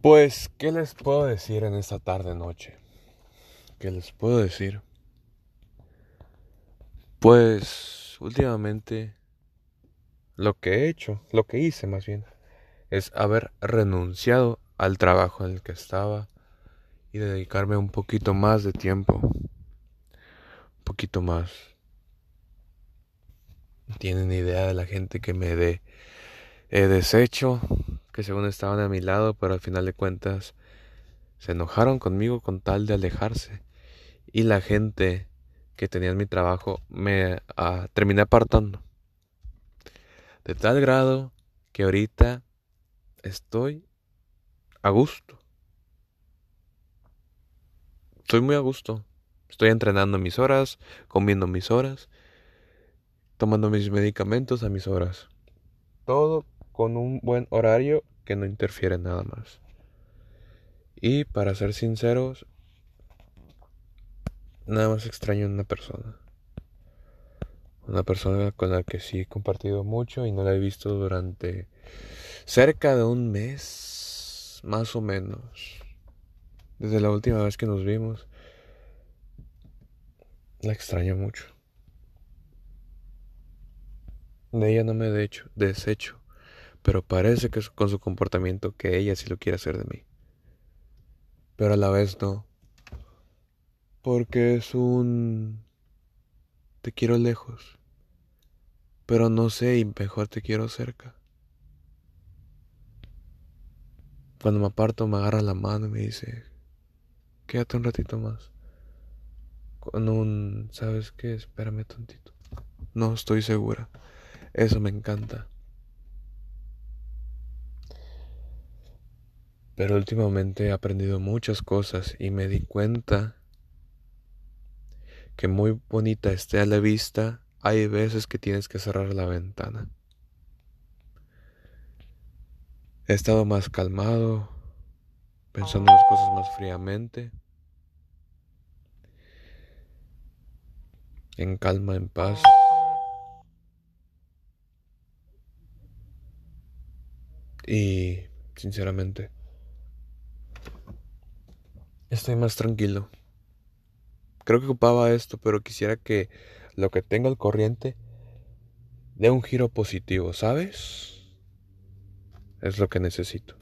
Pues, ¿qué les puedo decir en esta tarde noche? ¿Qué les puedo decir? Pues, últimamente, lo que he hecho, lo que hice más bien, es haber renunciado al trabajo en el que estaba y dedicarme un poquito más de tiempo. Un poquito más. Tienen idea de la gente que me de, he deshecho, que según estaban a mi lado, pero al final de cuentas se enojaron conmigo con tal de alejarse. Y la gente que tenía en mi trabajo me uh, terminé apartando. De tal grado que ahorita estoy a gusto. Estoy muy a gusto. Estoy entrenando mis horas, comiendo mis horas, tomando mis medicamentos a mis horas. Todo con un buen horario que no interfiere nada más. Y para ser sinceros, nada más extraño una persona. Una persona con la que sí he compartido mucho y no la he visto durante cerca de un mes, más o menos. Desde la última vez que nos vimos, la extraño mucho. De ella no me he hecho, deshecho pero parece que con su comportamiento que ella sí lo quiere hacer de mí. Pero a la vez no. Porque es un... Te quiero lejos. Pero no sé y mejor te quiero cerca. Cuando me aparto me agarra la mano y me dice, quédate un ratito más. Con un, ¿sabes qué? Espérame tontito. No estoy segura. Eso me encanta. Pero últimamente he aprendido muchas cosas y me di cuenta que muy bonita esté a la vista, hay veces que tienes que cerrar la ventana. He estado más calmado, pensando las cosas más fríamente, en calma, en paz. Y, sinceramente, Estoy más tranquilo. Creo que ocupaba esto, pero quisiera que lo que tengo al corriente dé un giro positivo, ¿sabes? Es lo que necesito.